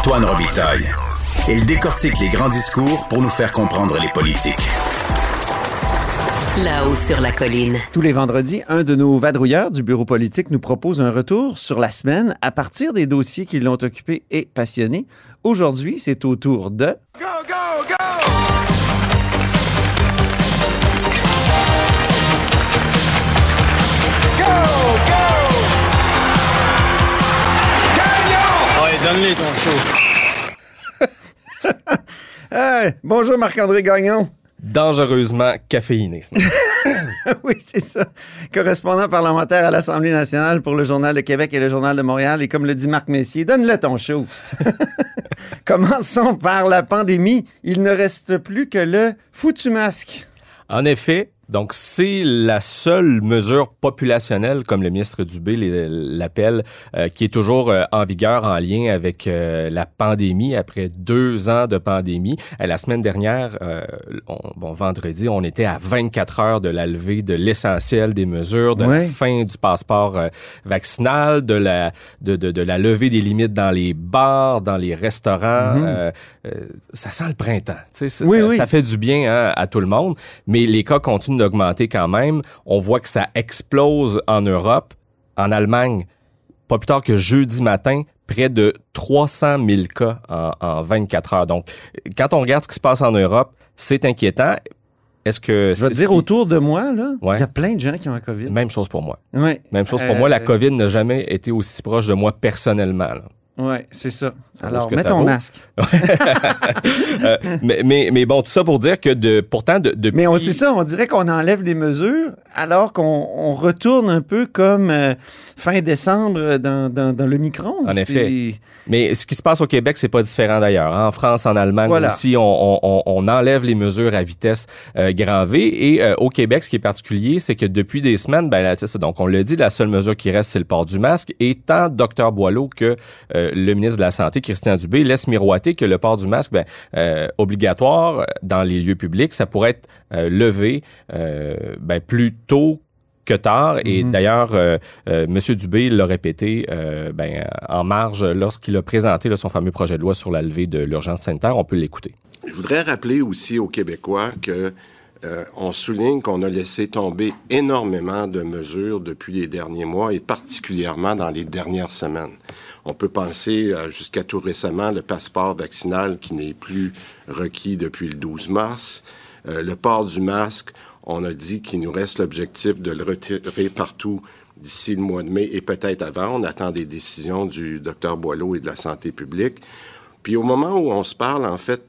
Antoine Robitaille. Il décortique les grands discours pour nous faire comprendre les politiques. Là-haut sur la colline. Tous les vendredis, un de nos vadrouilleurs du bureau politique nous propose un retour sur la semaine à partir des dossiers qui l'ont occupé et passionné. Aujourd'hui, c'est au tour de... Go, go, donne-les ton show. Hey, bonjour Marc-André Gagnon. dangereusement caféiné. ce matin. oui, c'est ça. Correspondant parlementaire à l'Assemblée nationale pour le Journal de Québec et le Journal de Montréal. Et comme le dit Marc Messier, donne-le ton show. Commençons par la pandémie. Il ne reste plus que le foutu masque. en effet, donc c'est la seule mesure populationnelle, comme le ministre Dubé l'appelle, euh, qui est toujours euh, en vigueur en lien avec euh, la pandémie après deux ans de pandémie. Euh, la semaine dernière, euh, on- bon vendredi, on était à 24 heures de la levée de l'essentiel des mesures, de Ouais. la fin du passeport euh, vaccinal, de la de, de, de la levée des limites dans les bars, dans les restaurants. Euh, euh, ça sent le printemps. Oui, ça- oui. ça fait du bien hein, à tout le monde, mais les cas continuent d'augmenter quand même. On voit que ça explose en Europe, en Allemagne. Pas plus tard que jeudi matin, près de 300 000 cas en, en 24 heures. Donc, quand on regarde ce qui se passe en Europe, c'est inquiétant. Est-ce que Je vais te dire autour de moi, là, il Ouais. y a plein de gens qui ont la COVID. Même chose pour moi. Ouais. Même chose pour Euh, moi. La COVID n'a jamais été aussi proche de moi personnellement. là. Ouais, c'est ça. vaut Alors, mets ça ton vaut. masque. Euh, mais, mais, mais bon, tout ça pour dire que de, pourtant, de, depuis... Mais c'est ça, on dirait qu'on enlève des mesures alors qu'on on retourne un peu comme euh, fin décembre dans, dans, dans le micron. En effet. Mais ce qui se passe au Québec, c'est pas différent d'ailleurs. hein. En France, en Allemagne Voilà. aussi, on, on- on- enlève les mesures à vitesse euh, grand V. Et euh, au Québec, ce qui est particulier, c'est que depuis des semaines, ben, là, ça. Donc, on le dit, la seule mesure qui reste, c'est le port du masque. Et tant Dr Boileau que le ministre de la Santé, Christian Dubé, laisse miroiter que le port du masque, ben, euh, obligatoire dans les lieux publics, ça pourrait être euh, levé euh, ben, plus tôt que tard. Et Mhm. d'ailleurs, euh, euh, M. Dubé l'a répété euh, ben, en marge lorsqu'il a présenté là, son fameux projet de loi sur la levée de l'urgence sanitaire. On peut l'écouter. Je voudrais rappeler aussi aux Québécois que euh, on souligne qu'on a laissé tomber énormément de mesures depuis les derniers mois et particulièrement dans les dernières semaines. On peut penser euh, jusqu'à tout récemment le passeport vaccinal qui n'est plus requis depuis le 12 mars, Euh, le port du masque. On a dit qu'il nous reste l'objectif de le retirer partout d'ici le mois de mai et peut-être avant. On attend des décisions du docteur Boileau et de la santé publique. Puis au moment où on se parle, en fait,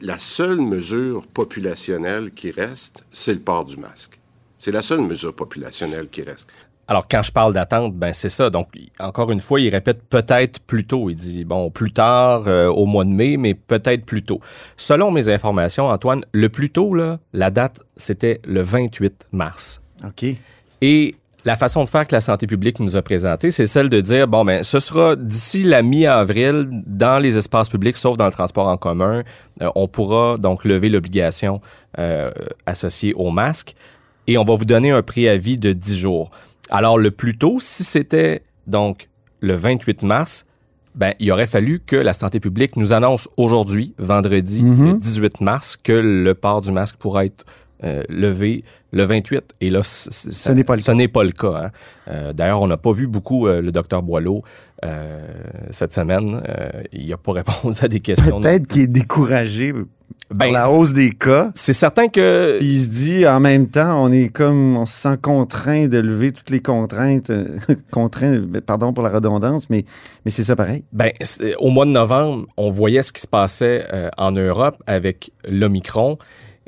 la seule mesure populationnelle qui reste, c'est le port du masque. C'est la seule mesure populationnelle qui reste. Alors, quand je parle d'attente, ben c'est ça. Donc, encore une fois, il répète peut-être plus tôt. Il dit, bon, plus tard, euh, au mois de mai, mais peut-être plus tôt. Selon mes informations, Antoine, le plus tôt, là, la date, c'était le 28 mars. OK. Et la façon de faire que la santé publique nous a présenté, c'est celle de dire bon ben ce sera d'ici la mi-avril dans les espaces publics, sauf dans le transport en commun, euh, on pourra donc lever l'obligation euh, associée au masque et on va vous donner un préavis de 10 jours. Alors le plus tôt, si c'était donc le 28 mars, ben, il aurait fallu que la santé publique nous annonce aujourd'hui, vendredi, le 18 mars, que le port du masque pourra être euh, levé le 28. Et là, n'est pas le ce n'est pas le cas. hein. Euh, D'ailleurs, on n'a pas vu beaucoup euh, le docteur Boileau euh, cette semaine. Il n'a pas répondu à des questions. Peut-être qu'il est découragé par Ben, la hausse des cas. C'est certain que Puis il se dit en même temps, on est comme, on se sent contraint de lever toutes les contraintes, euh, contraint, pardon pour la redondance, mais, mais c'est ça pareil. Ben, au mois de novembre, on voyait ce qui se passait euh, en Europe avec l'Omicron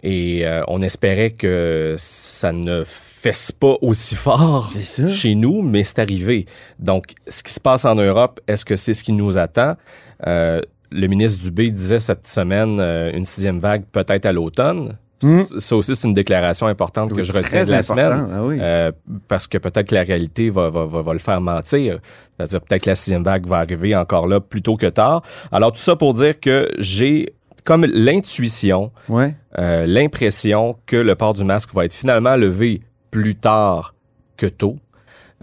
et euh, on espérait que ça ne fesse pas aussi fort chez nous, mais c'est arrivé. Donc, ce qui se passe en Europe, est-ce que c'est ce qui nous attend? Euh, le ministre Dubé disait cette semaine euh, une sixième vague peut-être à l'automne. C- Ça aussi, c'est une déclaration importante que je retiens de la important, semaine. ah oui. Euh, parce que peut-être que la réalité va, va, va, va le faire mentir. C'est-à-dire peut-être que la sixième vague va arriver encore là plus tôt que tard. Alors tout ça pour dire que j'ai comme l'intuition, Ouais. euh, l'impression que le port du masque va être finalement levé plus tard que tôt.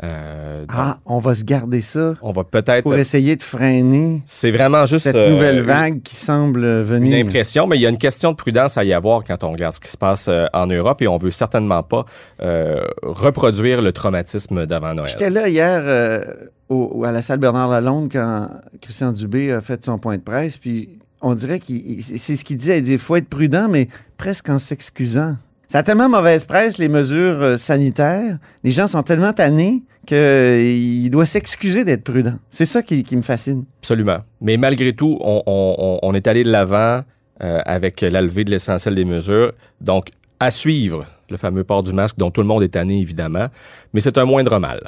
Euh, Ah, on va se garder ça On va peut-être... pour essayer de freiner C'est vraiment juste cette euh, nouvelle vague qui semble une venir. impression, mais il y a une question de prudence à y avoir quand on regarde ce qui se passe en Europe et on veut certainement pas euh, reproduire le traumatisme d'avant Noël. J'étais là hier au- à la salle Bernard Lalonde quand Christian Dubé a fait son point de presse, puis on dirait qu'il c'est ce qu'il disait, il dit il faut être prudent, mais presque en s'excusant. Ça a tellement mauvaise presse, les mesures euh, sanitaires. Les gens sont tellement tannés qu'il doit s'excuser d'être prudent. C'est ça qui, qui me fascine. Absolument. Mais malgré tout, on- on- on est allé de l'avant euh, avec la levée de l'essentiel des mesures. Donc, à suivre le fameux port du masque dont tout le monde est tanné, évidemment, mais c'est un moindre mal.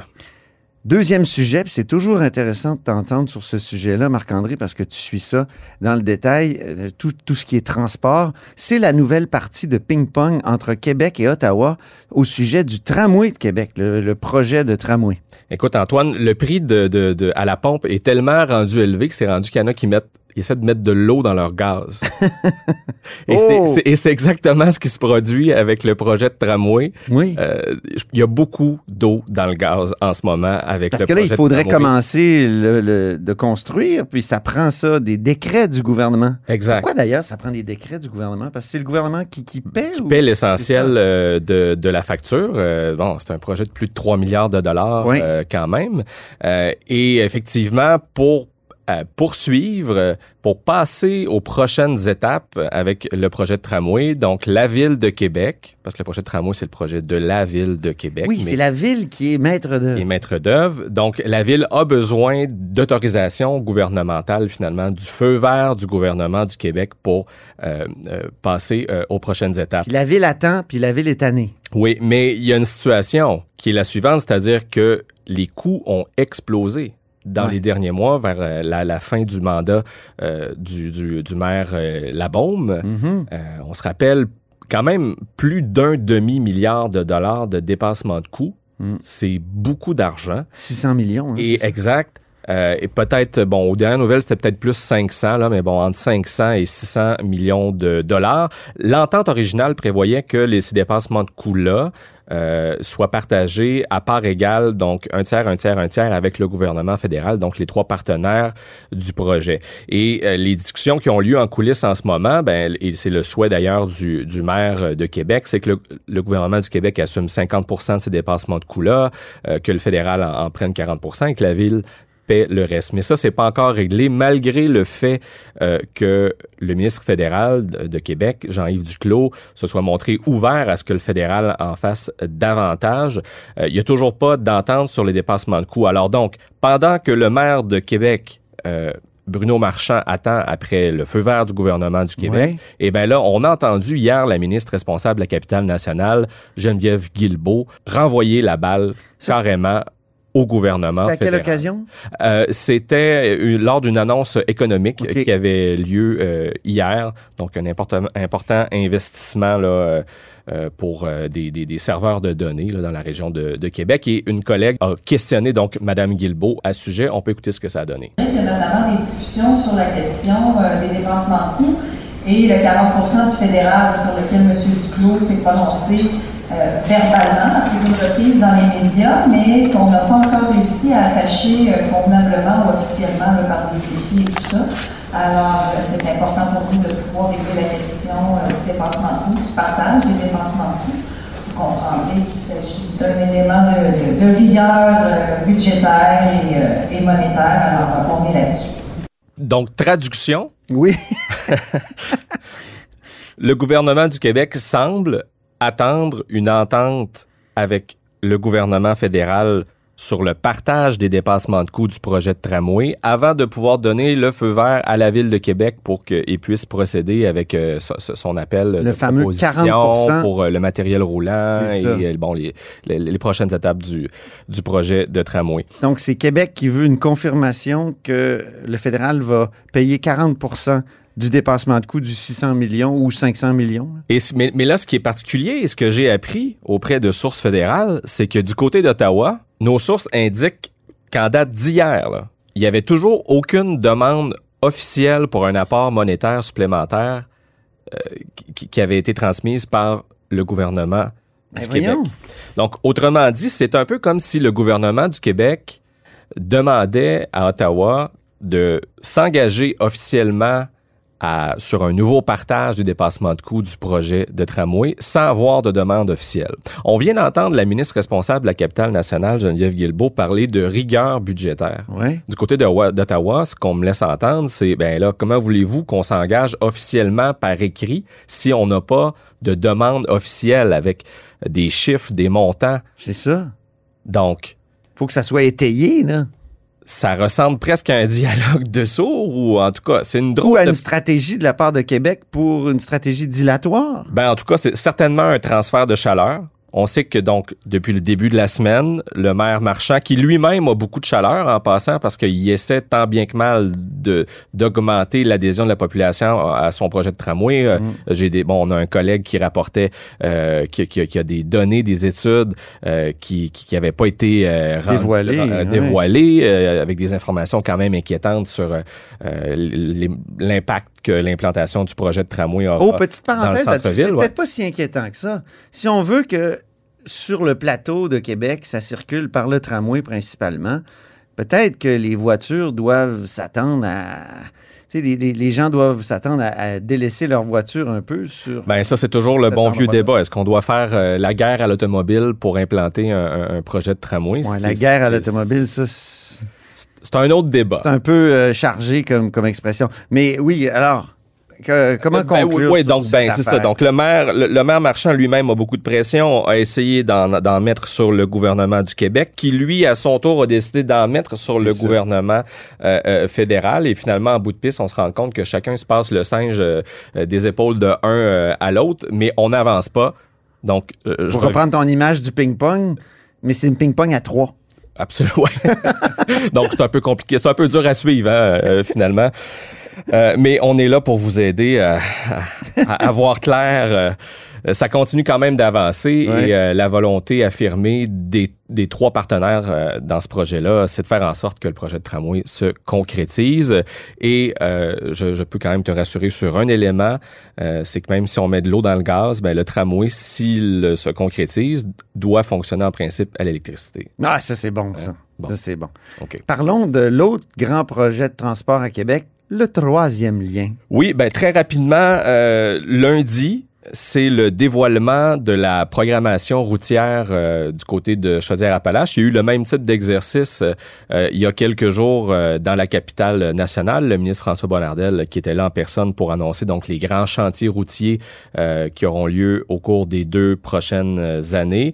Deuxième sujet, c'est toujours intéressant de t'entendre sur ce sujet-là, Marc-André, parce que tu suis ça dans le détail, euh, tout, tout ce qui est transport. C'est la nouvelle partie de ping-pong entre Québec et Ottawa au sujet du tramway de Québec, le, le projet de tramway. Écoute, Antoine, le prix de, de- de- à la pompe est tellement rendu élevé que c'est rendu qu'il y en a qui mettent qui essaient de mettre de l'eau dans leur gaz. et c'est- Oh! c'est et c'est exactement ce qui se produit avec le projet de tramway. Oui. Euh, Il y a beaucoup d'eau dans le gaz en ce moment avec Parce le que là, il faudrait commencer le- le- de construire, puis ça prend ça, des décrets du gouvernement. Exact. Pourquoi d'ailleurs ça prend des décrets du gouvernement? Parce que c'est le gouvernement qui, qui paie? qui ou- paie l'essentiel euh, de, de la facture. Euh, bon, c'est un projet de plus de 3 milliards de dollars Oui. quand même. Et effectivement, pour poursuivre, euh, pour passer aux prochaines étapes avec le projet de tramway, donc la ville de Québec, parce que le projet de tramway, c'est le projet de la ville de Québec. Oui, c'est la ville qui est maître de... qui est maître d'œuvre. Donc, la ville a besoin d'autorisation gouvernementale, finalement, du feu vert du gouvernement du Québec pour euh, euh, passer euh, aux prochaines étapes. Puis la ville attend, puis la ville est tannée. Oui, mais il y a une situation qui est la suivante, c'est-à-dire que les coûts ont explosé dans Ouais. les derniers mois, vers euh, la, la fin du mandat euh, du, du, du maire euh, Labaume. Mhm. Euh, on se rappelle quand même plus d'un demi-milliard de dollars de dépassement de coûts. Mm. C'est beaucoup d'argent. 600 millions. hein, Et exact. Euh, et peut-être, bon, aux dernières nouvelles, c'était peut-être plus 500, là, mais bon, entre 500 et 600 millions de dollars. L'entente originale prévoyait que les, ces dépassements de coûts-là euh, soient partagés à part égale, donc un tiers, un tiers, un tiers avec le gouvernement fédéral, donc les trois partenaires du projet. Et euh, les discussions qui ont lieu en coulisses en ce moment, ben, et c'est le souhait d'ailleurs du, du maire de Québec, c'est que le, gouvernement du Québec assume 50% de ces dépassements de coûts-là, euh, que le fédéral en, en prenne 40 et que la ville paie le reste. Mais ça, c'est pas encore réglé, malgré le fait euh, que le ministre fédéral de, Québec, Jean-Yves Duclos, se soit montré ouvert à ce que le fédéral en fasse davantage. Euh, il y a toujours pas d'entente sur les dépassements de coûts. Alors donc, pendant que le maire de Québec euh, Bruno Marchand attend après le feu vert du gouvernement du Québec. Ouais. Et bien là, on a entendu hier la ministre responsable de la capitale nationale, Geneviève Guilbeault, renvoyer la balle Ça, carrément au gouvernement C'était à quelle occasion? Euh, C'était euh, lors d'une annonce économique qui avait lieu euh, hier, donc un important, important investissement là, euh, pour euh, des, des- des serveurs de données là, dans la région de, de Québec. Et une collègue a questionné donc Mme Guilbeault à ce sujet. On peut écouter ce que ça a donné. Il y a notamment des discussions sur la question euh, des dépassements de coûts et le 40 du fédéral sur lequel M. Duclos s'est prononcé euh, verbalement dans les médias, mais qu'on n'a pas encore réussi à attacher euh, convenablement ou officiellement là, par des écrits et tout ça. Alors, euh, c'est important pour nous de pouvoir régler la question euh, du dépassement de coûts, du partage des dépassements de coûts. Vous comprendrez qu'il s'agit d'un élément de, de- de rigueur euh, budgétaire et, euh, et monétaire. Alors, on est là-dessus. Donc, traduction, Oui. le gouvernement du Québec semble attendre une entente avec le gouvernement fédéral sur le partage des dépassements de coûts du projet de tramway avant de pouvoir donner le feu vert à la ville de Québec pour qu'il puisse procéder avec euh, so- so- son appel de fameux proposition 40%. pour euh, le matériel roulant et euh, bon, les, les, les prochaines étapes du, du projet de tramway. Donc, c'est Québec qui veut une confirmation que le fédéral va payer 40 du dépassement de coût du 600 millions ou 500 millions. Et, mais, mais là, ce qui est particulier et ce que j'ai appris auprès de sources fédérales, c'est que du côté d'Ottawa, nos sources indiquent qu'en date d'hier, il n'y avait toujours aucune demande officielle pour un apport monétaire supplémentaire euh, qui, qui avait été transmise par le gouvernement Ben du Québec. voyons. Donc, autrement dit, c'est un peu comme si le gouvernement du Québec demandait à Ottawa de s'engager officiellement à- sur un nouveau partage des dépassements de coûts du projet de tramway sans avoir de demande officielle. On vient d'entendre la ministre responsable de la capitale nationale, Geneviève Guilbeault, parler de rigueur budgétaire. Ouais. Du côté d'Ottawa, ce qu'on me laisse entendre, c'est ben là, comment voulez-vous qu'on s'engage officiellement par écrit si on n'a pas de demande officielle avec des chiffres, des montants? C'est ça. Donc, Faut que ça soit étayé, là. Ça ressemble presque à un dialogue de sourds ou en tout cas, c'est une Ou drôle à de... une stratégie de la part de Québec pour une stratégie dilatoire. Ben, en tout cas, c'est certainement un transfert de chaleur. On sait que donc, depuis le début de la semaine, le maire Marchand, qui lui-même a beaucoup de chaleur en passant parce qu'il essaie tant bien que mal de d'augmenter l'adhésion de la population à son projet de tramway. Euh, J'ai des bon, on a un collègue qui rapportait euh, qui, qui a- qui a des données, des études euh, qui qui n'avaient pas été euh, Dévoilées, euh, dévoilées, avec des informations quand même inquiétantes sur euh, l'impact que l'implantation du projet de tramway aura. Oh, petite parenthèse là-dessus, c'est ouais. peut-être pas si inquiétant que ça. Si on veut que sur le plateau de Québec, ça circule par le tramway principalement, peut-être que les voitures doivent s'attendre à... Les, les- les gens doivent s'attendre à, à délaisser leur voiture un peu sur... Ben ça, c'est toujours le bon vieux débat. Est-ce qu'on doit faire euh, la guerre à l'automobile pour implanter un, un- projet de tramway? Ouais, la guerre à l'automobile, ça, c'est C'est un autre débat. c'est un peu euh, chargé comme, comme expression. Mais oui, alors, que- comment Ben oui, conclure oui, sur donc ben c'est ça. Donc le maire, le, le maire Marchand lui-même a beaucoup de pression, a essayé d'en mettre sur le gouvernement du Québec, qui lui à son tour a décidé d'en mettre sur le ça. gouvernement euh, euh, fédéral. Et finalement, en bout de piste, on se rend compte que chacun se passe le singe euh, des épaules de un à l'autre, mais on n'avance pas. Donc, je Pour reprendre ton image du ping-pong, mais c'est une ping-pong à trois. Absolument. Donc, c'est un peu compliqué. C'est un peu dur à suivre, hein, euh, finalement. Euh, mais on est là pour vous aider euh, à, à voir clair. euh, ça continue quand même d'avancer Ouais. et euh, la volonté affirmée des, des trois partenaires euh, dans ce projet-là, c'est de faire en sorte que le projet de tramway se concrétise. Et euh, je, je peux quand même te rassurer sur un élément, euh, c'est que même si on met de l'eau dans le gaz, ben, le tramway, s'il se concrétise, doit fonctionner en principe à l'électricité. Ah, ça, c'est bon, ça. Bon. Ça, c'est bon. OK. Parlons de l'autre grand projet de transport à Québec, le troisième lien. Oui, ben très rapidement, euh, lundi, c'est le dévoilement de la programmation routière euh, du côté de Chaudière-Appalaches. Il y a eu le même type d'exercice euh, il y a quelques jours dans la capitale nationale. Le ministre François Bonnardel qui était là en personne pour annoncer donc les grands chantiers routiers qui auront lieu au cours des deux prochaines années.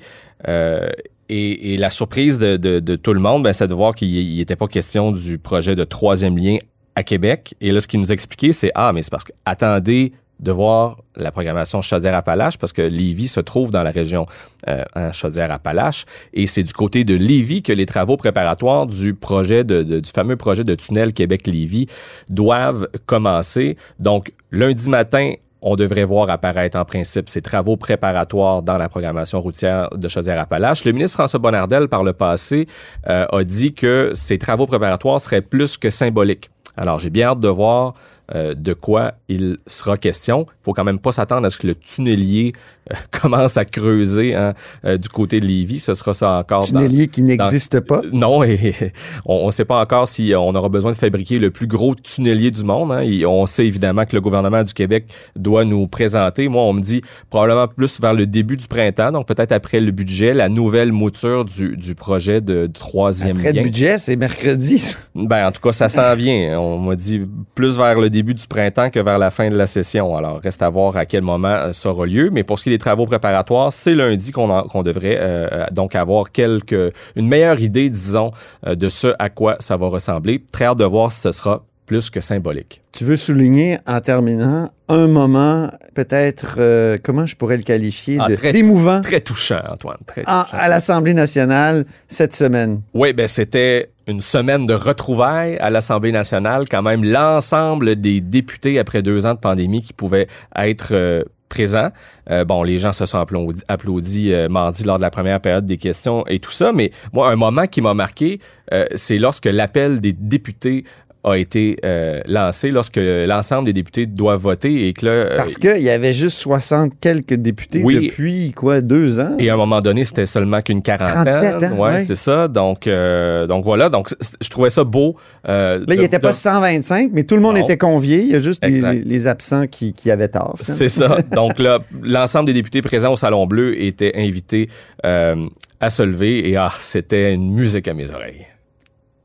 Et, et la surprise de, de- de tout le monde, ben, c'est de voir qu'il n'était pas question du projet de troisième lien à Québec. Et là, ce qu'il nous expliquait, c'est Ah, mais c'est parce que attendez de voir la programmation Chaudière-Appalaches parce que Lévis se trouve dans la région euh, Chaudière-Appalaches et c'est du côté de Lévis que les travaux préparatoires du projet de, de- du fameux projet de tunnel Québec-Lévis doivent commencer. Donc lundi matin, on devrait voir apparaître en principe ces travaux préparatoires dans la programmation routière de Chaudière-Appalaches. Le ministre François Bonnardel, par le passé, euh, a dit que ces travaux préparatoires seraient plus que symboliques. Alors, j'ai bien hâte de voir euh, de quoi il sera question. Il faut quand même pas s'attendre à ce que le tunnelier euh, commence à creuser hein, euh, du côté de Lévis. Ce sera ça encore. dans- Tunnelier qui n'existe pas? euh, Non, et on ne sait pas encore si on aura besoin de fabriquer le plus gros tunnelier du monde. hein. Et on sait évidemment que le gouvernement du Québec doit nous présenter. Moi, on me dit probablement plus vers le début du printemps, donc peut-être après le budget, la nouvelle mouture du, du projet de, troisième Après lien. le budget, c'est mercredi. Ben, en tout cas, ça s'en vient. On m'a dit plus vers le début du printemps que vers la fin de la session. Alors, reste à voir à quel moment euh, ça aura lieu. Mais pour ce qui est des travaux préparatoires, c'est lundi qu'on devrait euh, euh, donc avoir quelques, une meilleure idée, disons, euh, de ce à quoi ça va ressembler. Très hâte de voir si ce sera plus que symbolique. Tu veux souligner en terminant un moment, peut-être, euh, comment je pourrais le qualifier, Ah, de- très- d'émouvant Très touchant, Antoine. Très touchant. à l'Assemblée nationale cette semaine. Oui, ben c'était une semaine de retrouvailles à l'Assemblée nationale. Quand même, l'ensemble des députés après deux ans de pandémie qui pouvaient être euh, présents. Euh, bon, les gens se sont applaudis, euh, mardi lors de la première période des questions et tout ça. Mais moi, un moment qui m'a marqué, euh, c'est lorsque l'appel des députés a été euh, lancé lorsque l'ensemble des députés doivent voter et que là, euh, Parce qu'il y avait juste 60 quelques députés Oui. depuis, quoi, deux ans? Et à un moment donné, c'était seulement qu'une quarantaine. 37 ans, ouais, ouais. c'est ça. Donc, euh, donc voilà. Donc, je trouvais ça beau. euh, Là, il de- n'était pas de- 125, mais tout le monde Non. était convié. Il y a juste les, Exact. les- les absents qui, qui avaient tort. C'est ça. Donc là, l'ensemble des députés présents au Salon Bleu étaient invités à se lever et ah, c'était une musique à mes oreilles.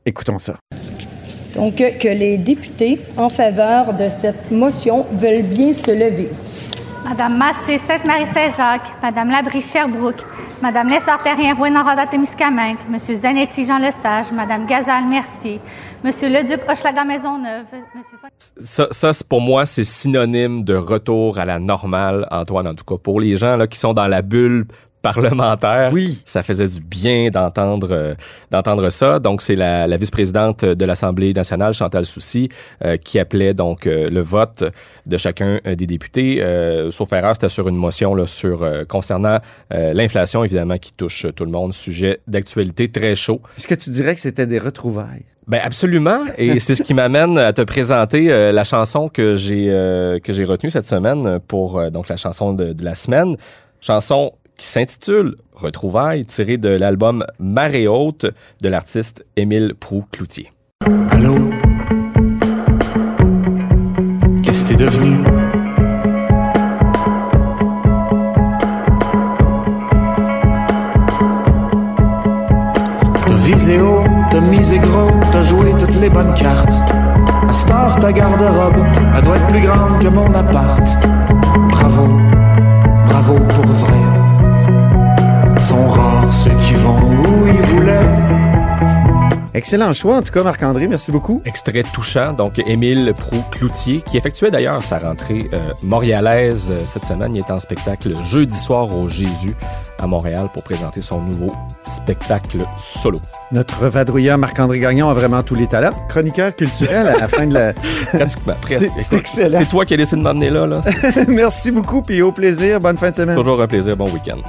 Écoutons ça. Donc, que les députés en faveur de cette motion veulent bien se lever. Madame Massé, Sainte-Marie-Saint-Jacques, Madame Labrie Sherbrooke, Madame Lessard-Terrien, Rouen-Noranda Témiscamingue, Monsieur Zanetti Jean Lesage, Madame Gazal Mercier, Monsieur Leduc Hochelaga Maisonneuve, Monsieur Ça, ça c'est- pour moi, c'est synonyme de retour à la normale, Antoine, en tout cas. Pour les gens là, qui sont dans la bulle parlementaire, Oui. ça faisait du bien d'entendre euh, d'entendre ça. Donc, c'est la, la vice-présidente de l'Assemblée nationale, Chantal Soucy, euh, qui appelait donc euh, le vote de chacun euh, des députés. Euh, sauf erreur, c'était sur une motion là, sur euh, concernant euh, l'inflation, évidemment, qui touche tout le monde. Sujet d'actualité très chaud. Est-ce que tu dirais que c'était des retrouvailles? Ben absolument, et c'est ce qui m'amène à te présenter euh, la chanson que j'ai euh, que j'ai retenue cette semaine pour euh, donc la chanson de, de la semaine, chanson qui s'intitule Retrouvailles, tirée de l'album Marée haute de l'artiste Émile Proux-Cloutier. Allô? Qu'est-ce que t'es devenu? T'as visé haut, t'as misé gros, t'as joué toutes les bonnes cartes. Star, ta garde-robe, elle doit être plus grande que mon appart. Bravo, bravo pour vrai. Sont rares ceux qui vont où ils voulaient. Excellent choix, en tout cas, Marc-André. Merci beaucoup. Extrait touchant, donc Émile Proux-Cloutier, qui effectuait d'ailleurs sa rentrée euh, montréalaise euh, cette semaine. Il est en spectacle jeudi soir au Jésus à Montréal pour présenter son nouveau spectacle solo. Notre vadrouilleur Marc-André Gagnon a vraiment tous les talents. Chroniqueur culturel à la fin de la. Pratiquement, presque. C'est- excellent. C'est toi qui as décidé de m'amener là. là. Merci beaucoup, puis au plaisir. Bonne fin de semaine. Toujours un plaisir. Bon week-end.